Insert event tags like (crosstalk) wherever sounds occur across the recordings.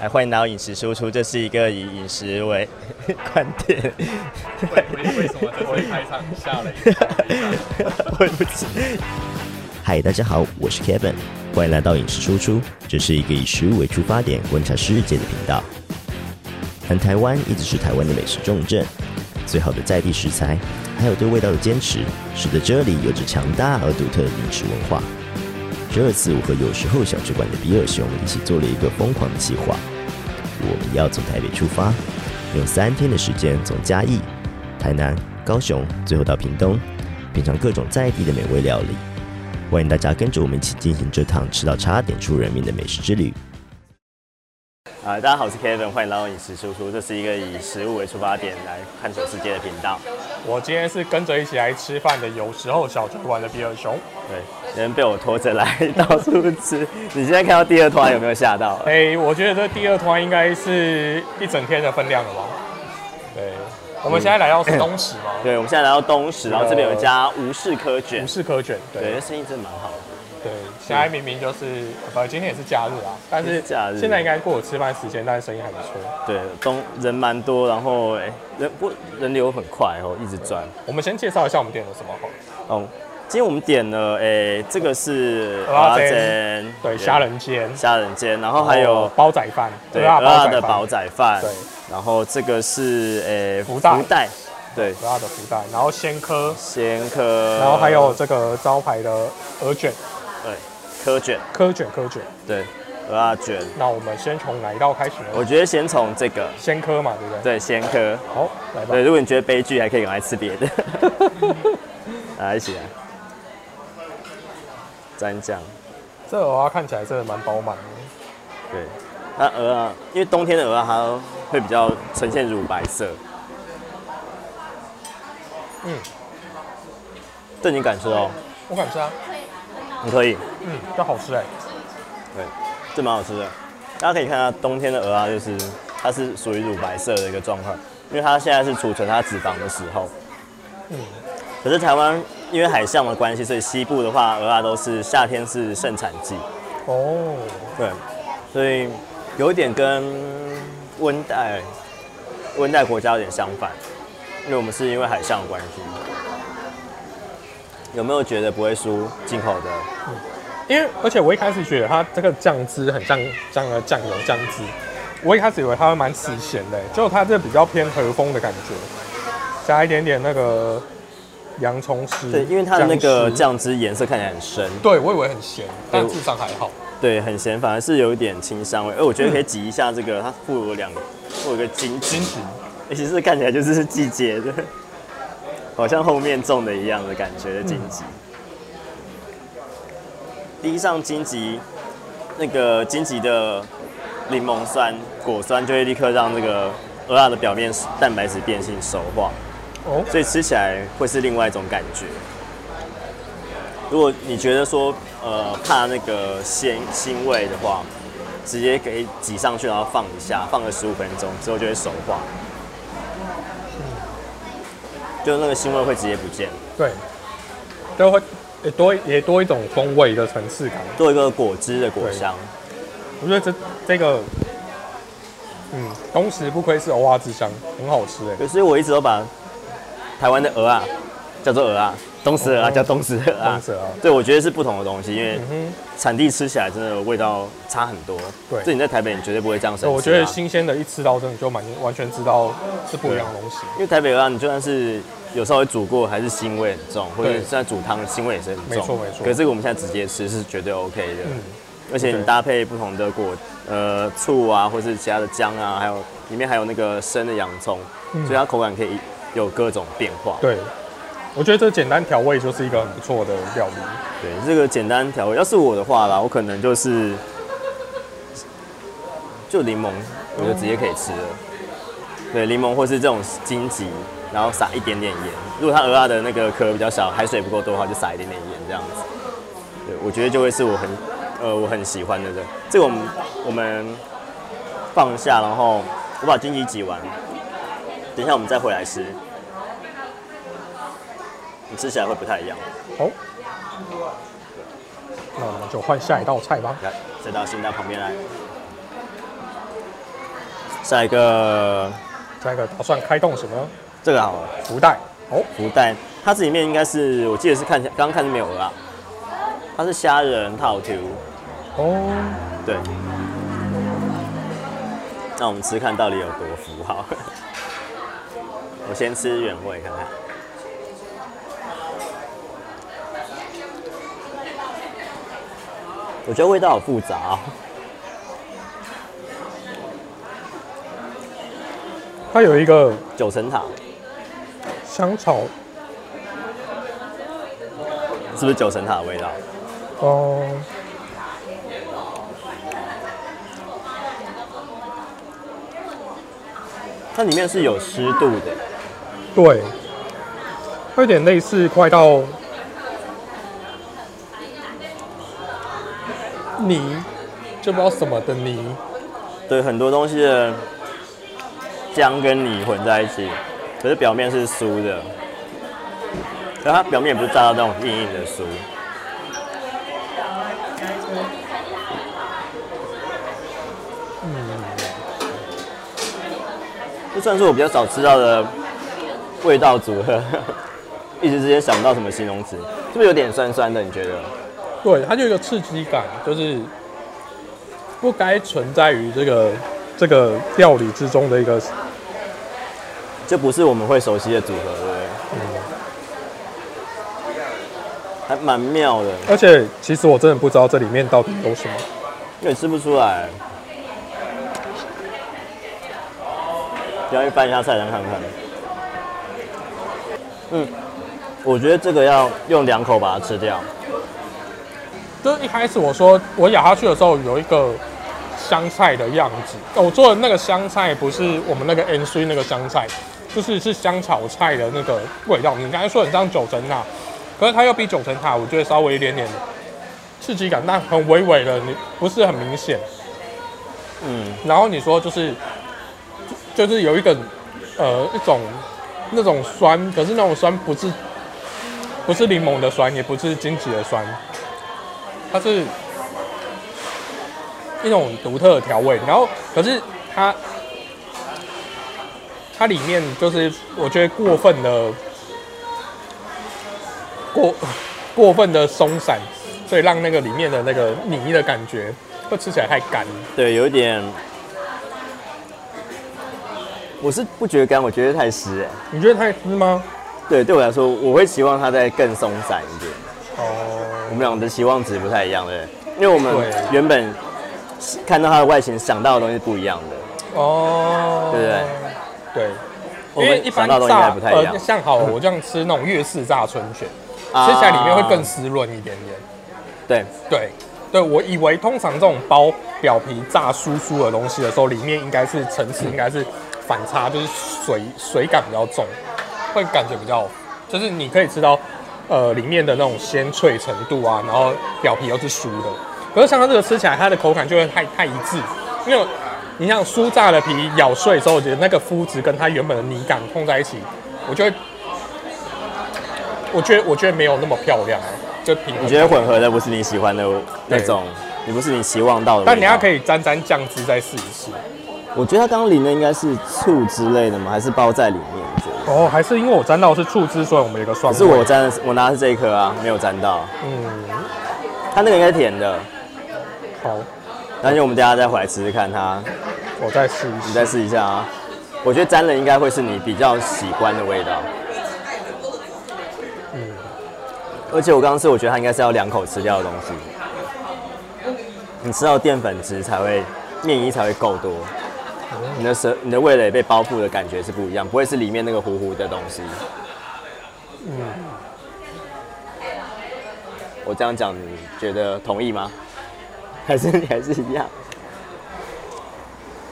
来，欢迎来到饮食输出，这是一个以饮食为观点。为为为什么这次开场下了一个？对不起。嗨，大家好，我是 Kevin，欢迎来到饮食输出，这是一个以食物为出发点观察世界的频道。南台湾一直是台湾的美食重镇，最好的在地食材，还有对味道的坚持，使得这里有着强大而独特的饮食文化。这次我和有时候小吃馆的比尔熊一起做了一个疯狂的计划。我们要从台北出发，用三天的时间从嘉义、台南、高雄，最后到屏东，品尝各种在地的美味料理。欢迎大家跟着我们一起进行这趟吃到差点出人命的美食之旅。啊，大家好，我是 Kevin，欢迎来到饮食输出，这是一个以食物为出发点来探索世界的频道。我今天是跟着一起来吃饭的，有时候小酒馆的比尔熊。对，有人被我拖着来到处吃。你现在看到第二团有没有吓到？哎、我觉得这第二团应该是一整天的分量了吧？对，我们现在来到是东石吗，对，我们现在来到东石，然后这边有一家吴氏科卷无事可卷。对，对这生意真的蛮好的。对，现在明明就是不，今天也是假日啊，但是假日现在应该过了吃饭时间，但是生意还不错。对，东人蛮多，然后哎、人不人流很快哦，一直转。我们先介绍一下我们店有什么好了。哦，今天我们点了哎、这个是蚵仔煎煎。对，虾仁煎，虾仁煎，然后还有哦煲仔饭，对鹅鹅的煲煲仔饭，对，然后这个是诶福袋。福袋，对，鹅的福袋，然后鲜科，鲜科，然后还有这个招牌的鹅卷，对科卷，科卷科卷。对，鹅卷。那我们先从哪一道开始呢？我觉得先从这个，鲜科嘛，对不对？对，鲜科，好，来吧。对，。如果你觉得悲剧，还可以赶快吃别的。(laughs) 来，一起来，蘸酱。这鹅啊看起来真的蛮饱满的。对，那鹅啊，因为冬天的鹅啊，它会比较呈现乳白色。嗯，这你敢吃哦？我敢吃啊，你可以，嗯，这好吃哎。对，这蛮好吃的。大家可以看到，冬天的鹅啊，就是它是属于乳白色的一个状况，因为它现在是储存它脂肪的时候。嗯，可是台湾因为海象的关系，所以西部的话，鹅啊都是夏天是盛产季。哦，对，所以有一点跟温带温带国家有点相反，因为我们是因为海象的关系。有没有觉得不会输进口的？因为而且我一开始觉得它这个酱汁很像像个酱油酱汁，我一开始以为它会蛮死咸的，结果它这比较偏和风的感觉，加一点点那个洋葱丝。对，因为它的那个丝，酱汁颜色看起来很深，对我以为很咸，但对事实上还好。对，很咸，反而是有一点清香味。而我觉得可以挤一下这个，它附有两附有一个金桔，金桔，其实看起来就是季节的，好像后面种的一样的感觉的荆棘。滴上荆棘，那个荆棘的柠檬酸、果酸就会立刻让这个鹅啊的表面蛋白质变性熟化，哦，所以吃起来会是另外一种感觉。如果你觉得说呃怕那个鲜腥味的话，直接可以挤上去，然后放一下，放个十五分钟之后就会熟化，就那个腥味会直接不见，对，都会也多也多一种风味的层次感。多一个果汁的果香。我觉得这这个，嗯，东石不愧是欧花之乡，很好吃哎。对，所以我一直都把台湾的鹅啊叫做鹅啊，东石鹅啊哦叫东石鹅啊东石鹅。对，我觉得是不同的东西，因为嗯产地吃起来真的味道差很多。对这你在台北你绝对不会这样生吃。我觉得新鲜的，一吃到真的就蛮完全知道是不一样的东西。因为台北鹅啊，你就算是有稍微煮过，还是腥味很重，或者对现在煮汤腥味也是很重。没错没错可是这个我们现在直接吃是绝对 OK 的，嗯，而且你搭配不同的果，呃，醋啊，或是其他的姜啊，还有里面还有那个生的洋葱，嗯所以它口感可以有各种变化。对，我觉得这简单调味就是一个很不错的料理。对，这个简单调味，要是我的话啦，我可能就是就柠檬，我就直接可以吃了。对，柠檬或是这种荆棘，然后撒一点点盐。如果它鹅啊的那个壳比较小，海水不够多的话，就撒一点点盐这样子。对，我觉得就会是我很呃我很喜欢的这这个我们我们放下，然后我把荆棘挤完，等一下我们再回来吃，你吃起来会不太一样。好，那我们就换下一道菜吧。来，再到新到旁边来。下一个下一个打算开动什么这个好了，福袋？哦，福袋，它这里面应该是我记得是看刚刚看是没有鹅啊，它是虾仁套 Q，哦，对。那我们吃看到底有多福好。我先吃原味看看。我觉得味道好复杂、哦，它有一个九层塔。香草，是不是九层塔的味道？哦，它里面是有湿度的，对，有点类似快到泥，就不知道什么的泥。对，很多东西的浆跟泥混在一起，可是表面是酥的，可它表面也不是炸到那种硬硬的酥。嗯这算是我比较少吃到的味道组合，(laughs) 一时之间想不到什么形容词，是不是有点酸酸的？你觉得？对，它就有一个刺激感，就是不该存在于这个这个料理之中的一个。这不是我们会熟悉的组合，对不对？还蛮妙的，而且其实我真的不知道这里面到底有什么。因为吃不出来。不要去翻一下菜单看看。嗯，我觉得这个要用两口把它吃掉。就是一开始我说我咬下去的时候有一个香菜的样子，我做的那个香菜不是我们那个 N C 那个香菜，就是是香草菜的那个味道。你刚才说很像九层塔，可是它又比九层塔，我觉得稍微一点点刺激感，但很微微的，你不是很明显。嗯，然后你说就是就是有一个呃一种那种酸，可是那种酸不是不是柠檬的酸，也不是荆棘的酸，它是一种独特的调味。然后可是它它里面就是我觉得过分的过过分的松散，所以让那个里面的那个泥的感觉会吃起来太干。对，有点，我是不觉得干，我觉得太湿哎。你觉得太湿吗？对，对我来说，我会希望它再更松散一点。哦我哦，们俩的期望值不太一样，对不对，因为我们原本看到它的外形想到的东西是不一样的。哦，对不对？对，我因为一般炸不太一样呃，。像好，(laughs) 我这样吃那种粤式炸春卷，啊吃起来里面会更湿润一点点。对，对，对我以为通常这种包表皮炸酥酥的东西的时候，里面应该是层次应该是反差，就是水水感比较重，会感觉比较，就是你可以吃到呃里面的那种鲜脆程度啊，然后表皮又是酥的。可是像它这个吃起来，它的口感就会太太一致，因为你像酥炸的皮咬碎之后，我觉得那个肤质跟它原本的泥感碰在一起，我就会。我觉得我觉得没有那么漂亮啊，就平衡。你觉得混合的不是你喜欢的那种，也不是你期望到的。但你要可，以沾沾酱汁再试一试。我觉得它刚刚淋的应该是醋之类的吗？还是包在里面？哦，还是因为我沾到的是醋汁，所以我们有一个酸味。可是我沾的我拿的是这一颗啊，没有沾到。嗯，它那个应该是甜的，好，那就我们等一下再回来吃吃看它，我再试一试。你再试一下啊。我觉得沾了应该会是你比较喜欢的味道。嗯而且我刚刚吃，我觉得它应该是要两口吃掉的东西。你吃到淀粉质才会，面衣才会够多。你的舌、你的味蕾被包覆的感觉是不一样，不会是里面那个糊糊的东西。嗯，我这样讲，你觉得同意吗？(laughs) 还是你还是一样？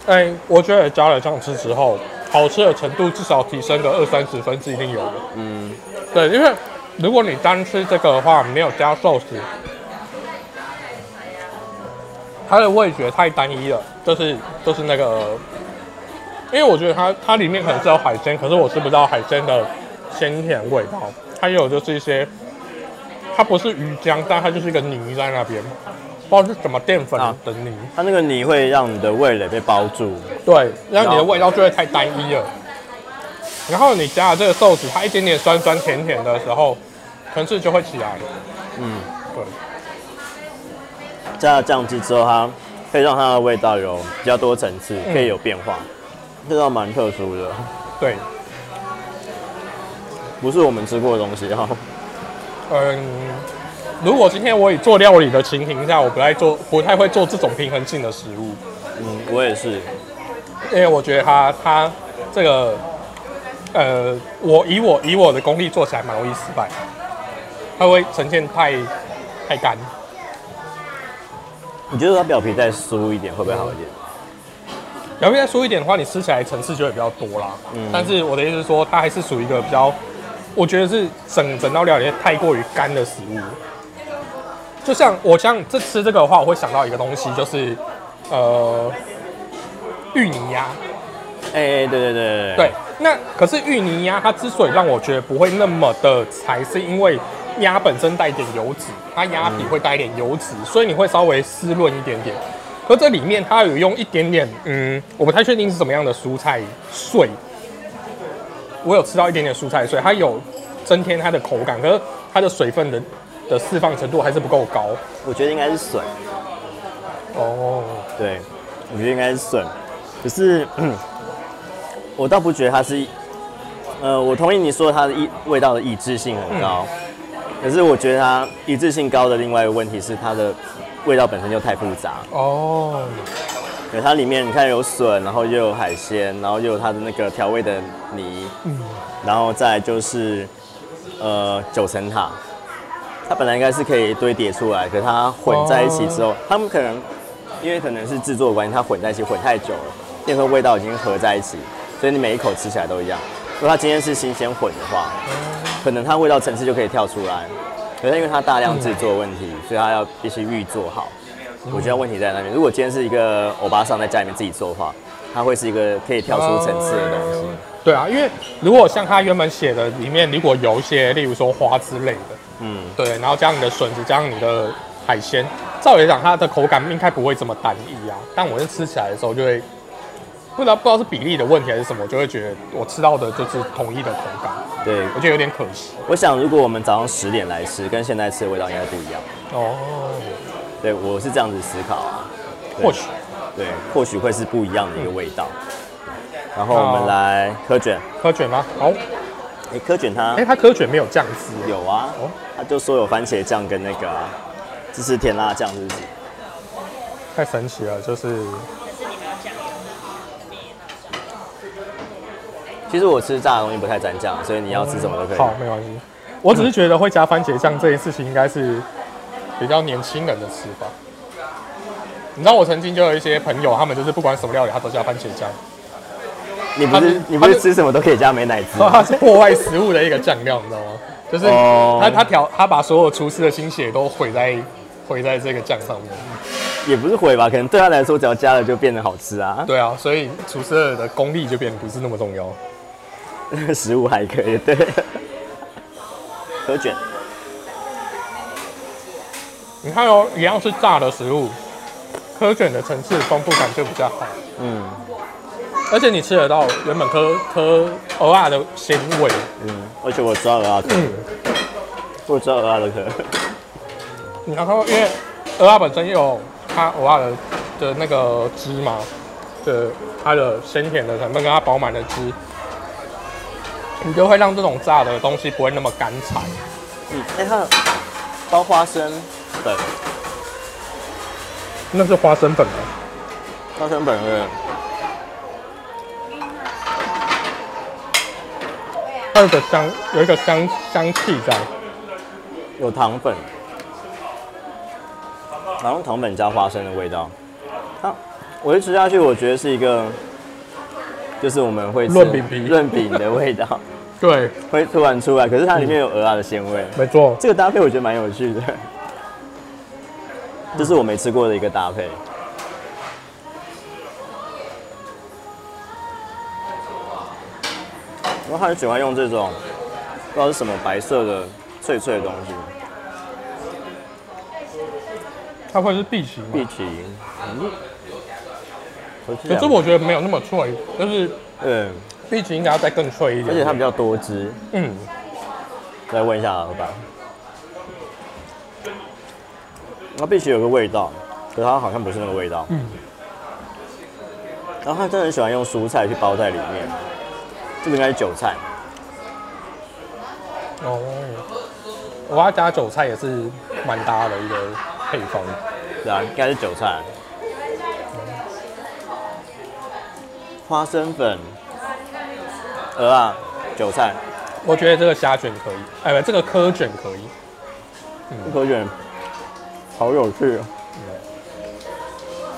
哎，我觉得加了酱汁之后，好吃的程度至少提升个二三十分是一定有的。嗯，对，因为如果你单吃这个的话，没有加寿司，它的味觉太单一了，就是就是那个，因为我觉得它它里面可能是有海鲜，可是我吃不到海鲜的鲜甜味道，它有就是一些，它不是鱼浆，但它就是一个泥在那边，不知道是什么淀粉啊的泥，它那个泥会让你的味蕾被包住，对，让你的味道就会太单一了。然后你加了这个寿司，它一点点酸酸甜甜的时候，层次就会起来。嗯，对，加了酱汁之后，它可以让它的味道有比较多层次，可以有变化，这道蛮特殊的，对，不是我们吃过的东西哈。嗯，如果今天我以做料理的情形下，我不太做，不太会做这种平衡性的食物，嗯，我也是，因为我觉得它它这个，呃，我以我以我的功力做起来蛮容易失败，它会呈现太太干。你觉得它表皮再酥一点会不会好一点？表皮再酥一点的话，你吃起来层次就会比较多啦。嗯但是我的意思是说，它还是属于一个比较，我觉得是整整道料理太过于干的食物。就像我像这吃这个的话，我会想到一个东西，就是呃芋泥鸭。哎、对对对对对，那可是芋泥鸭它之所以让我觉得不会那么的柴，是因为鸭本身带一点油脂，它鸭皮会带一点油脂，所以你会稍微湿润一点点。可这里面它有用一点点，嗯，我不太确定是什么样的蔬菜碎，我有吃到一点点蔬菜碎，它有增添它的口感，可是它的水分的的释放程度还是不够高。我觉得应该是笋，哦，对，我觉得应该是笋，可是 (coughs) 我倒不觉得它是，呃，我同意你说它的抑味道的一致性很高，可是我觉得它一致性高的另外一个问题是它的味道本身就太复杂，哦，对，它里面你看有笋，然后又有海鲜，然后又有它的那个调味的泥，嗯，然后再就是呃九层塔，它本来应该是可以堆叠出来，可是它混在一起之后，他们可能因为可能是制作的关系，它混在一起混太久了，变成味道已经合在一起，所以你每一口吃起来都一样。如果它今天是新鲜混的话，可能它味道层次就可以跳出来。可是因为它大量制作问题，所以它要必须预做好。我觉得问题在那边。如果今天是一个欧巴桑在家里面自己做的话，它会是一个可以跳出层次的东西。对啊，因为如果像它原本写的里面，如果有一些，例如说花之类的，嗯，对，然后加上你的笋子，加上你的海鲜，照理来讲，它的口感应该不会这么单一啊。但我是吃起来的时候，就会不知道不知道是比例的问题还是什么，我就会觉得我吃到的就是统一的口感，对。我觉得有点可惜。我想如果我们早上十点来吃，跟现在吃的味道应该不一样。哦，对，我是这样子思考啊。或许对，或许会是不一样的一个味道。然后我们来科卷，科卷吗？好，哎，科卷它哎、它科卷没有酱汁，有啊哦，它就说有番茄酱跟那个啊，这是甜辣酱，是不是？太神奇了，就是其实我吃炸的东西不太沾酱，所以你要吃什么都可以。好，没关系。我只是觉得会加番茄酱这件事情，应该是比较年轻人的吃法。你知道我曾经就有一些朋友，他们就是不管什么料理，他都加番茄酱，你不是是你不是吃什么都可以加美奶滋它 (laughs) 是破坏食物的一个酱料，你知道吗？就是哦他他调他把所有厨师的心血都毁在毁在这个酱上面。也不是毁吧，可能对他来说只要加了就变得好吃啊。对啊，所以厨师的功力就变得不是那么重要。食物还可以，对。可卷，你看哦，一样是炸的食物，科卷的层次丰富感就比较好。嗯。而且你吃得到原本颗颗鹅啊的鲜味，嗯，而且我知道鹅啊壳，嗯，我知道鹅啊的壳，然后因为鹅啊本身有它鹅啊的的那个汁嘛，的它的鲜甜的成分跟它饱满的汁，你就会让这种炸的东西不会那么干柴。嗯，哎、它包花生粉，那是花生粉吗？花生粉是它有个香，有一个香香气在。有糖粉，然后糖粉加花生的味道。它，我一吃下去，我觉得是一个，就是我们会吃润饼皮润饼的味道 (laughs) 对，会突然出来，可是它里面有鹅啊的鲜味。没错。这个搭配我觉得蛮有趣的，(laughs) 这是我没吃过的一个搭配。然后他很喜欢用这种不知道是什么白色的脆脆的东西，它会是碧琪吗？碧琪，嗯，可是我觉得没有那么脆，就是嗯，碧琪应该要再更脆一点。而且它比较多汁。嗯，来问一下老板，那碧琪有个味道，可是它好像不是那个味道。嗯然后他真的很喜欢用蔬菜去包在里面，这个应该是韭菜。哦，我要加韭菜也是蛮搭的一个配方。对啊，应该是韭菜。花生粉、鹅啊，韭菜，我觉得这个虾卷可以，哎不，这个科卷可以。这口卷好有趣哦。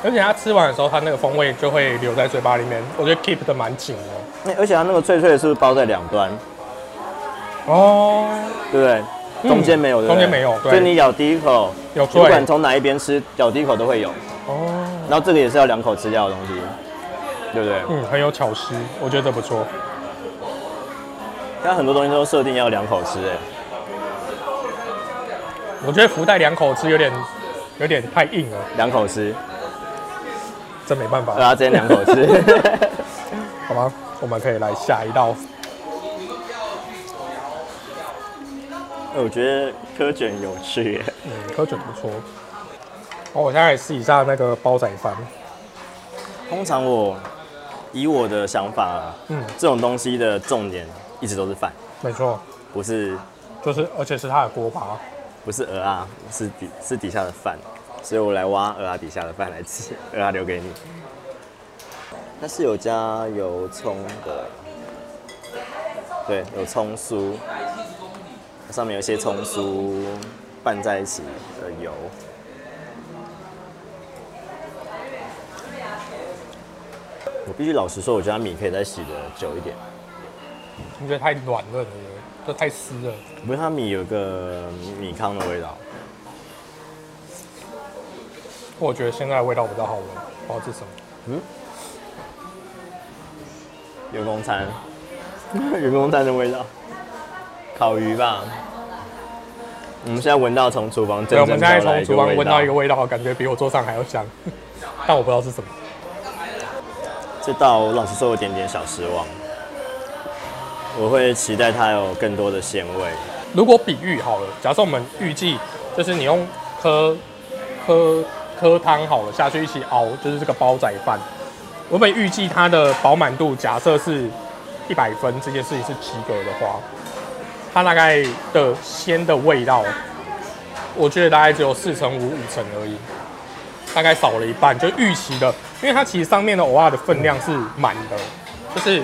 而且它吃完的时候，它那个风味就会留在嘴巴里面，我觉得 keep 的蛮紧的。那而且它那个脆脆的是不是包在两端，哦，对不对？嗯中间没有，对不对？中间没有对。所以你咬第一口，有不管脆从哪一边吃，咬第一口都会有。哦，然后这个也是要两口吃掉的东西，对不对？嗯，很有巧思，我觉得这不错。它很多东西都设定要两口吃，哎，我觉得福袋两口吃有点有点太硬了，两口吃，这没办法对。啊，直接两口吃。(laughs) 好吗？我们可以来下一道。我觉得科卷有趣耶，嗯，科卷不错。哦，我现在来试一下那个煲仔饭。通常我以我的想法啊，嗯，这种东西的重点一直都是饭，没错，不是就是而且是它的锅巴。不是鹅啊，是底是底下的饭，所以我来挖鹅啊底下的饭来吃，(laughs) 鹅啊留给你。它是有加油葱的，对，有葱酥，上面有一些葱酥拌在一起的油。我必须老实说，我觉得它米可以再洗的久一点。你觉得太软嫩了，这太湿了。我觉得它米有个米糠的味道。我觉得现在的味道比较好闻，不知道是什么。员工餐，(laughs) 员工餐的味道，烤鱼吧。我们现在闻到从厨房对，真我们现在从厨房闻到一个味道。味道，感觉比我桌上还要香，(laughs) 但我不知道是什么。这道我老实说有点点小失望，我会期待它有更多的鲜味。如果比喻好了，假设我们预计就是你用喝喝喝汤好了下去一起熬，就是这个煲仔饭，我们预计它的饱满度假设是一百分，这件事情是及格的话，它大概的鲜的味道，我觉得大概只有四成五五成而已，大概少了一半，就预期的，因为它其实上面的藕啊的分量是满的，就是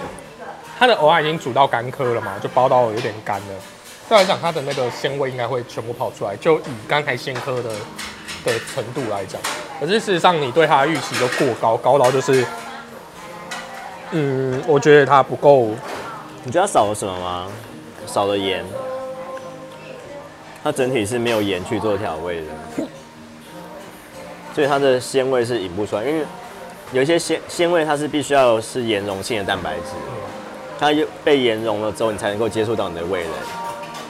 它的藕啊已经煮到干颗了嘛，就包到有点干了。再来讲，它的那个鲜味应该会全部跑出来，就以刚才鲜颗的的程度来讲，可是事实上你对它的预期都过高，高到就是，嗯，我觉得它不够，你觉得少了什么吗？少了盐，它整体是没有盐去做调味的，所以它的鲜味是引不出来。因为有一些鲜鲜味，它是必须要是盐溶性的蛋白质，它又被盐溶了之后，你才能够接触到你的味蕾。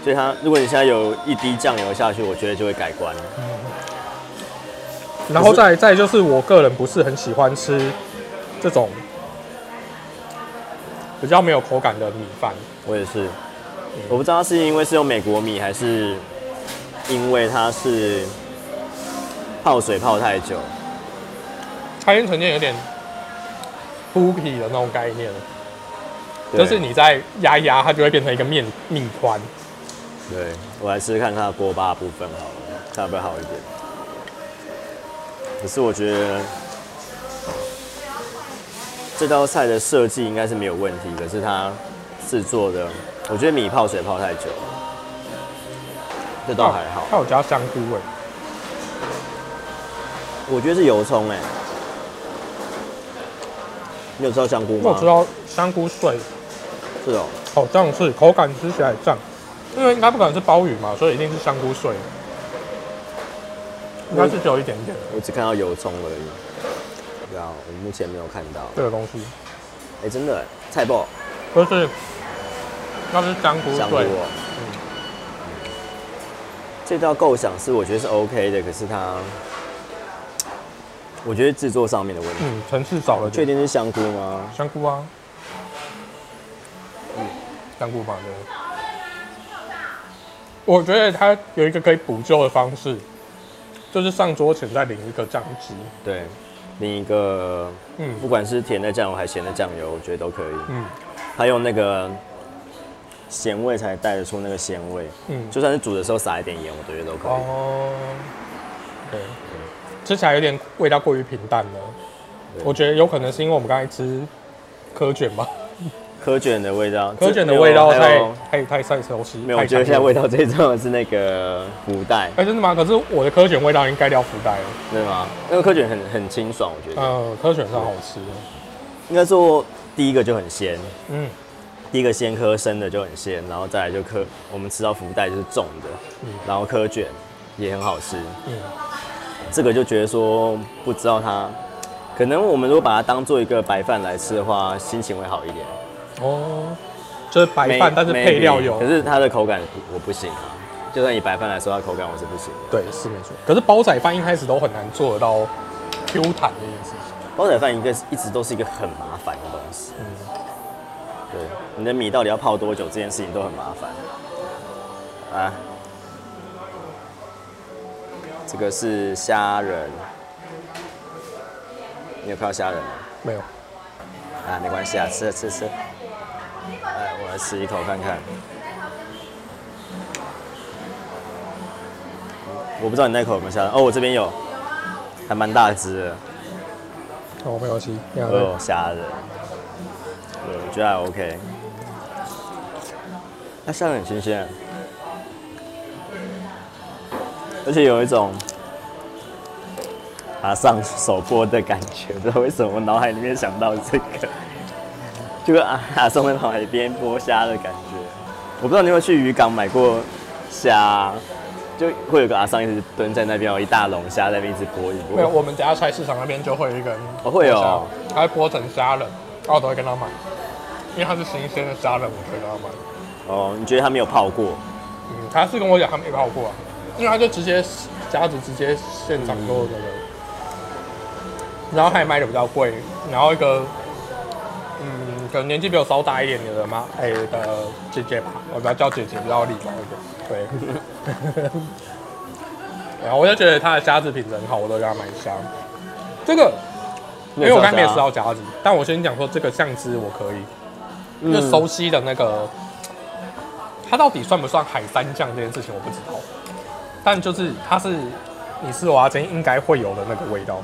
所以它，如果你现在有一滴酱油下去，我觉得就会改观。然后再再就是我个人不是很喜欢吃这种比较没有口感的米饭，我也是，我不知道是因为是用美国米，还是因为它是泡水泡太久。它已经呈现有点铺皮的那种概念就是你在压一压，它就会变成一个面米团。对，我来试试看它的锅巴的部分好了，看会不会好一点。可是我觉得这道菜的设计应该是没有问题，可是它制作的，我觉得米泡水泡太久了，这倒还好。它有加香菇味。我觉得是油葱哎、你有吃到香菇吗？我知道香菇碎，是哦，好像是口感吃起来这样，因为应该不可能是鲍鱼嘛，所以一定是香菇碎，应该是只有一点点我只看到油葱而已。对啊，我目前没有看到。这个东西，哎、真的菜爆不是那是香菇香菇、碎，哦。这道构想是我觉得是 OK 的，可是它我觉得制作上面的问题。嗯，层次少了点。确定是香菇吗？香菇啊，嗯，香菇吧，对。我觉得它有一个可以补救的方式，就是上桌前再淋一个酱汁。对，淋一个，嗯不管是甜的酱油还是咸的酱油，我觉得都可以。嗯它用那个咸味才带得出那个鲜味，嗯，就算是煮的时候撒一点盐，我觉得都可以。哦，对，吃起来有点味道过于平淡了。我觉得有可能是因为我们刚才吃科卷吧，(laughs) 科卷的味道，科卷的味道太太太太熟悉。没有，我觉得现在味道最重要的是那个福袋，哎、真的吗？可是我的科卷味道已经盖掉福袋了。对吗？那个科卷很很清爽，我觉得。呃，科卷是好吃的。应该说第一个就很鲜，嗯第一个鲜科生的就很鲜，然后再来就科我们吃到福袋就是重的，嗯然后科卷也很好吃。嗯，这个就觉得说不知道它，可能我们如果把它当做一个白饭来吃的话，心情会好一点。哦，就是白饭，但是配料有。可是它的口感我不行啊。就算以白饭来说，它口感我是不行的。对，是没错。可是煲仔饭一开始都很难做得到 Q 弹这件事情。煲仔饭一个一直都是一个很麻烦的东西。嗯对，你的米到底要泡多久，这件事情都很麻烦。啊，这个是虾仁，你有看到虾仁吗？没有，啊，没关系啊，吃吃吃。来，我来吃一口看看。我不知道你那口有没有虾仁哦，我这边有，还蛮大只的。哦，没关系。这样我有虾仁，对，我觉得还 OK。那虾仁很新鲜，而且有一种阿上手剥的感觉，不知道为什么我脑海里面想到这个，就是啊阿松在海边剥虾的感觉。我不知道你有没有去渔港买过虾，就会有个阿桑一直蹲在那边，有一大笼虾在那边一直剥一没有，我们家菜市场那边就会有一个人哦会有他会剥成虾仁，然后我都会跟他买，因为他是新鲜的虾仁，我会跟他买。哦，你觉得他没有泡过？嗯，他是跟我讲他没泡过啊，因为他就直接夹子直接现场做那个，然后他也卖的比较贵，然后一个嗯，可能年纪比我稍大一点点的嘛哎、的姐姐吧，我不要叫姐姐，比较礼貌一点，(laughs) 对。然后我就觉得他的虾子品质很好，我都给他买虾。这个，因为我刚才没有吃到虾子，但我先讲说这个酱汁我可以，就熟悉的那个，它到底算不算海山酱这件事情我不知道，但就是它是你吃蚵仔煎应该会有的那个味道。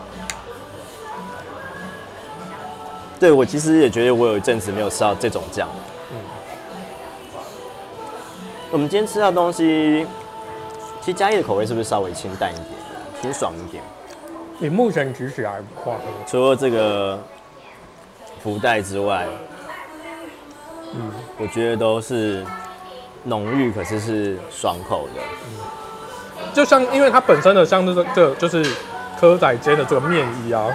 对我其实也觉得我有一阵子没有吃到这种酱。嗯我们今天吃到的东西，其实嘉义的口味是不是稍微清淡一点，清爽一点？你目前举起来的话，除了这个福袋之外，嗯，我觉得都是浓郁，可是是爽口的。就像因为它本身的像这个这就是蚵仔煎的这个面衣啊，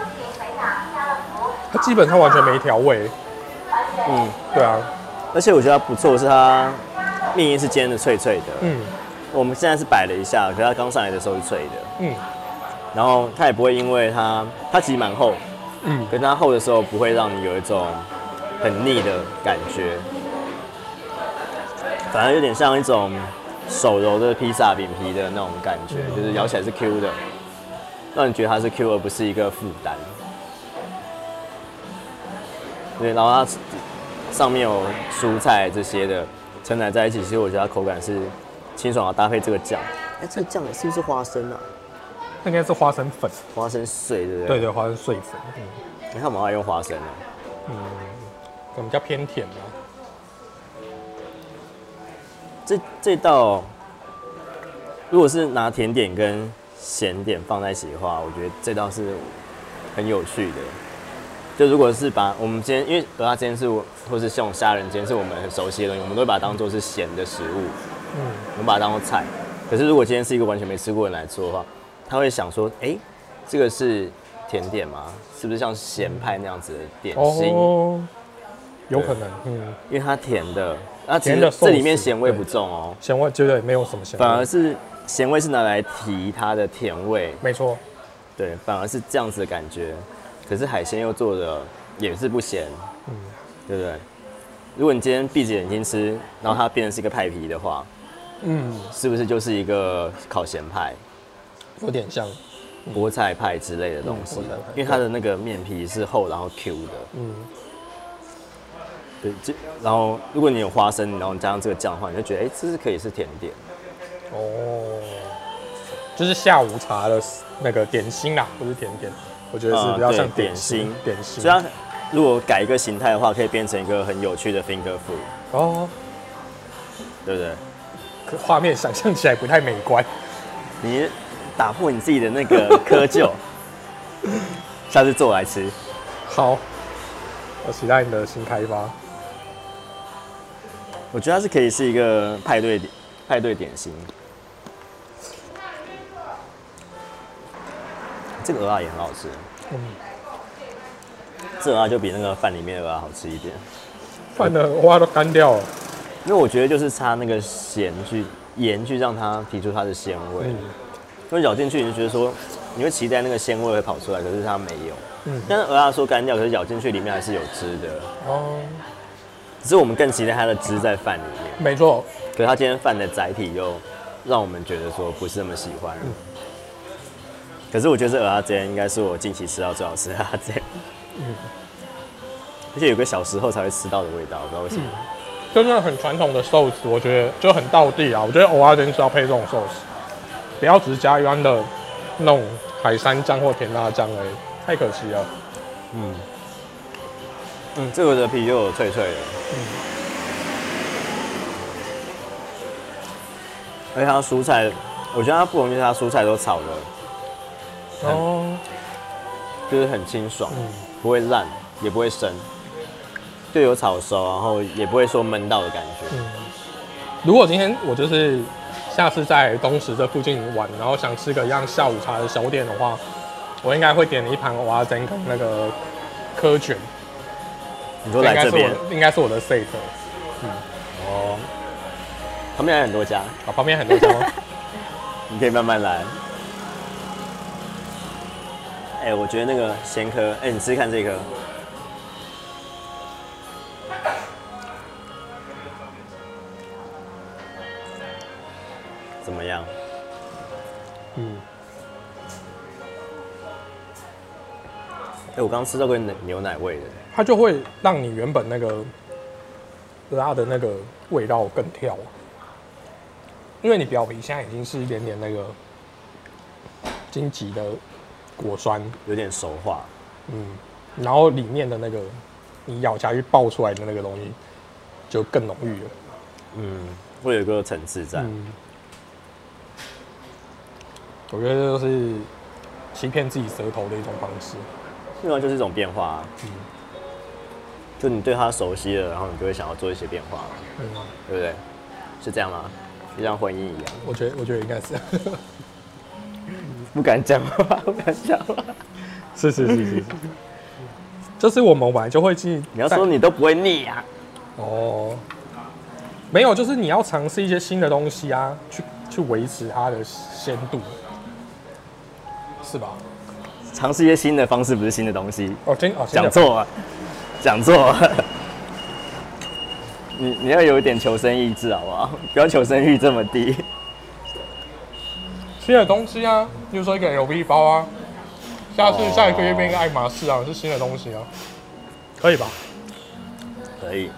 它基本上完全没调味。嗯，对啊，而且我觉得它不错，是它面衣是煎的脆脆的。嗯。我们现在是摆了一下，可是它刚上来的时候是脆的，嗯。然后它也不会因为它它其实蛮厚，嗯，可是它厚的时候不会让你有一种很腻的感觉，反而有点像一种手揉的披萨饼皮的那种感觉，嗯就是咬起来是 Q 的，让你觉得它是 Q 而不是一个负担。对，然后它上面有蔬菜这些的承载在一起，其实我觉得它口感是清爽的，搭配这个酱。哎，这个酱是不是花生啊？那应该是花生粉，花生碎，对不对？对对，花生碎粉，嗯你看我们还用花生呢。嗯，比较偏甜吧。这这道，如果是拿甜点跟咸点放在一起的话，我觉得这道是很有趣的。就如果是把我们今天，因为鹅鸭煎是我，或是像虾仁今天是我们很熟悉的东西，我们都会把它当做是咸的食物，嗯，我们把它当做菜。可是如果今天是一个完全没吃过的人来做的话，他会想说，哎、这个是甜点吗？是不是像咸派那样子的点心？哦，有可能，嗯，因为它甜的，那其甜的实这里面咸味不重哦。咸味绝对没有什么咸味，反而是咸味是拿来提它的甜味，没错，对，反而是这样子的感觉。可是海鲜又做的也是不咸，嗯，对不对？如果你今天闭着眼睛吃，然后它变成是一个派皮的话，嗯，是不是就是一个烤咸派、有点像，菠菜派之类的东西？因为它的那个面皮是厚然后 Q 的，嗯，然后如果你有花生，然后你加上这个酱的话，你就觉得哎、这是可以是甜点。哦，就是下午茶的那个点心啦，不是甜点，我觉得是比较像点心心，点心所以它如果改一个形态的话，可以变成一个很有趣的 finger food，哦，对不对？可画面想象起来不太美观。(laughs) 你打破你自己的那个窠臼，(laughs) 下次做来吃。好，我期待你的新开发。我觉得它是可以是一个派对点派对点心。这个鹅啊也很好吃，嗯，这鹅啊就比那个饭里面的鹅啊好吃一点，(laughs) 饭的花都干掉了。因为我觉得就是差那个咸去盐去让它提出它的鲜味，嗯。因为咬进去你就觉得说你会期待那个鲜味会跑出来，可是它没有。嗯，但是鹅啊说干掉，可是咬进去里面还是有汁的，哦，只是我们更期待它的汁在饭里面。没错，可是它今天饭的载体又让我们觉得说不是那么喜欢。可是我觉得这鹅阿煎应该是我近期吃到最好吃的阿煎，而且有个小时候才会吃到的味道，不知道为什么。真的很传统的寿司，我觉得就很道地啊。我觉得偶尔真是要配这种寿司，不要只是加一般的那种海山酱或甜辣酱而已，太可惜了。嗯，嗯，这个的皮又有脆脆的，而且它蔬菜，我觉得它不容易，它蔬菜都炒的，哦，就是很清爽，嗯。不会烂，也不会生，就有炒熟，然后也不会说闷到的感觉。嗯。如果今天我就是下次在东石这附近玩，然后想吃个一样下午茶的小点的话，我应该会点一盘蚵仔煎跟那个科卷，你说来这边应该是我的 set。哦，旁边还有很多家，哦，旁边很多家吗？(laughs) 你可以慢慢来。哎、我觉得那个咸科，哎、你试试看这颗，怎哎、我刚刚吃到个牛牛奶味的，它就会让你原本那个辣的那个味道更跳，因为你表皮现在已经是一点点那个荆棘的果酸，有点熟化。嗯，然后里面的那个你咬下去爆出来的那个东西就更浓郁了。嗯，会有一个层次在。嗯，我觉得这就是欺骗自己舌头的一种方式。另外就是一种变化、啊，嗯就你对它熟悉了，然后你就会想要做一些变化，嗯，对不对？是这样吗？就像婚姻一样，我觉得我觉得应该是，不敢讲话，不敢讲话。(laughs) 是是是是是，就是我们本来就会去你要说你都不会腻啊，哦，没有，就是你要尝试一些新的东西啊，去去维持它的鲜度，是吧？尝试一些新的方式，不是新的东西。哦，真哦，讲错了，讲错了。(laughs) 你你要有一点求生意志好不好？不要求生欲这么低。新的东西啊，比如说一个 LV 包啊，下次下一个月变一个爱马仕啊，是新的东西啊，可以吧？可以。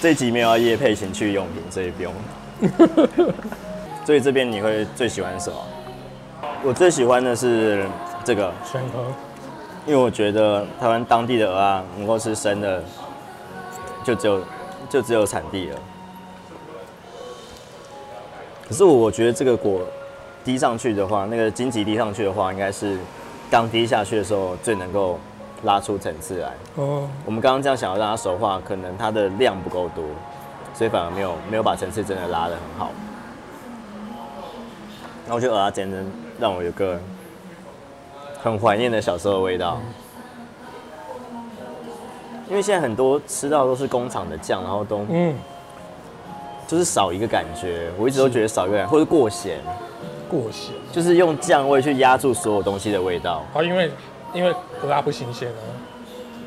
这一集没有要夜配情趣用品，所以不用。(laughs) 所以这边你会最喜欢什么？我最喜欢的是这个，选择因为我觉得台湾当地的鹅啊，能够吃生的，就只有就只有产地了。可是我觉得这个果滴上去的话，那个荆棘滴上去的话，应该是刚滴下去的时候最能够拉出层次来。哦，我们刚刚这样想要让它熟化，可能它的量不够多，所以反而没有没有把层次真的拉得很好。然后我觉得鹅啊煎真让我有个很怀念的小时候的味道，因为现在很多吃到都是工厂的酱，然后都嗯，就是少一个感觉，我一直都觉得少一个感觉，或者过咸。过咸，就是用酱味去压住所有东西的味道。啊因为因为鹅啊不新鲜啊，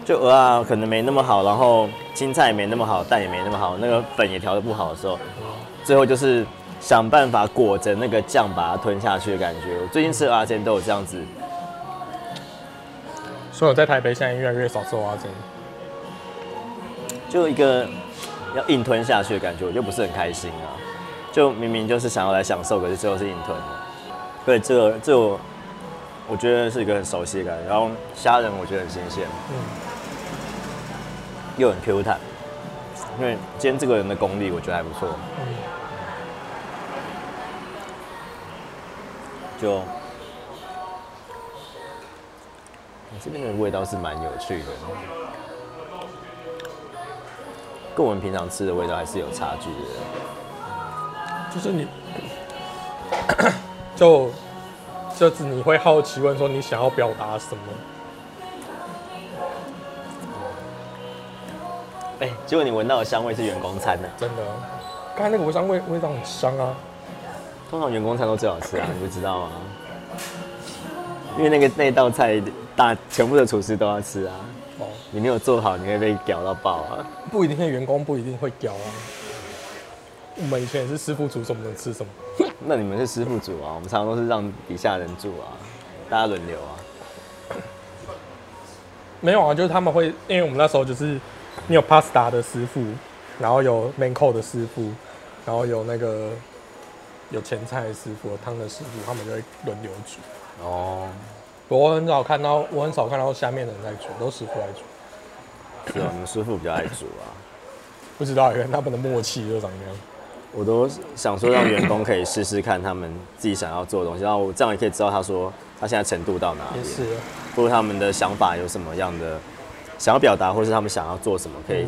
就鹅啊可能没那么好，然后青菜也没那么好，蛋也没那么好，那个粉也调的不好的时候，最后就是想办法裹着那个酱把它吞下去的感觉。我最近吃的阿煎都有这样子，所以我在台北现在越来越少吃蛙煎。就一个要硬吞下去的感觉，我就不是很开心啊。就明明就是想要来享受，可是最后是硬吞的。对，这个这个我我觉得是一个很熟悉的感觉。然后虾仁我觉得很新鲜，嗯，又很 Q 弹。因为今天这个人的功力我觉得还不错，嗯就这边的味道是蛮有趣的，跟我们平常吃的味道还是有差距的。就是你 (coughs) 就就是你会好奇问说你想要表达什么？哎、结果你闻到的香味是员工餐的，真的，刚才那个味香味味道很香啊，通常员工餐都最好吃啊，你不知道吗？因为那个那道菜大全部的厨师都要吃啊，哦，你没有做好，你会被屌到爆啊！不一定是员工不一定会屌啊。我们以前也是师傅煮什么能吃什么，(laughs) 那你们是师傅煮啊，我们常常都是让底下人煮啊，大家轮流啊。没有啊，就是他们会，因为我们那时候就是你有 pasta 的师傅，然后有 main c o 的师傅，然后有那个有前菜的师傅、有汤的师傅，他们就会轮流煮。哦，我很少看到，我很少看到下面的人在煮，都师傅在煮。是啊，你们师傅比较爱煮啊。(laughs) 不知道，原来他们的默契就长这样。我都想说让员工可以试试看他们自己想要做的东西，然后我这样也可以知道他说他现在程度到哪里，也是，或者他们的想法有什么样的想要表达，或是他们想要做什么，可以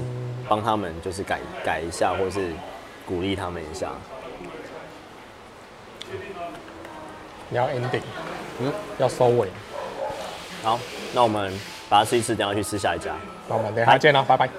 帮他们就是改改一下，或是鼓励他们一下。你要 ending，嗯，要收尾。好，那我们把它吃一吃，等下去吃下一家。那我们等一下见了，拜拜。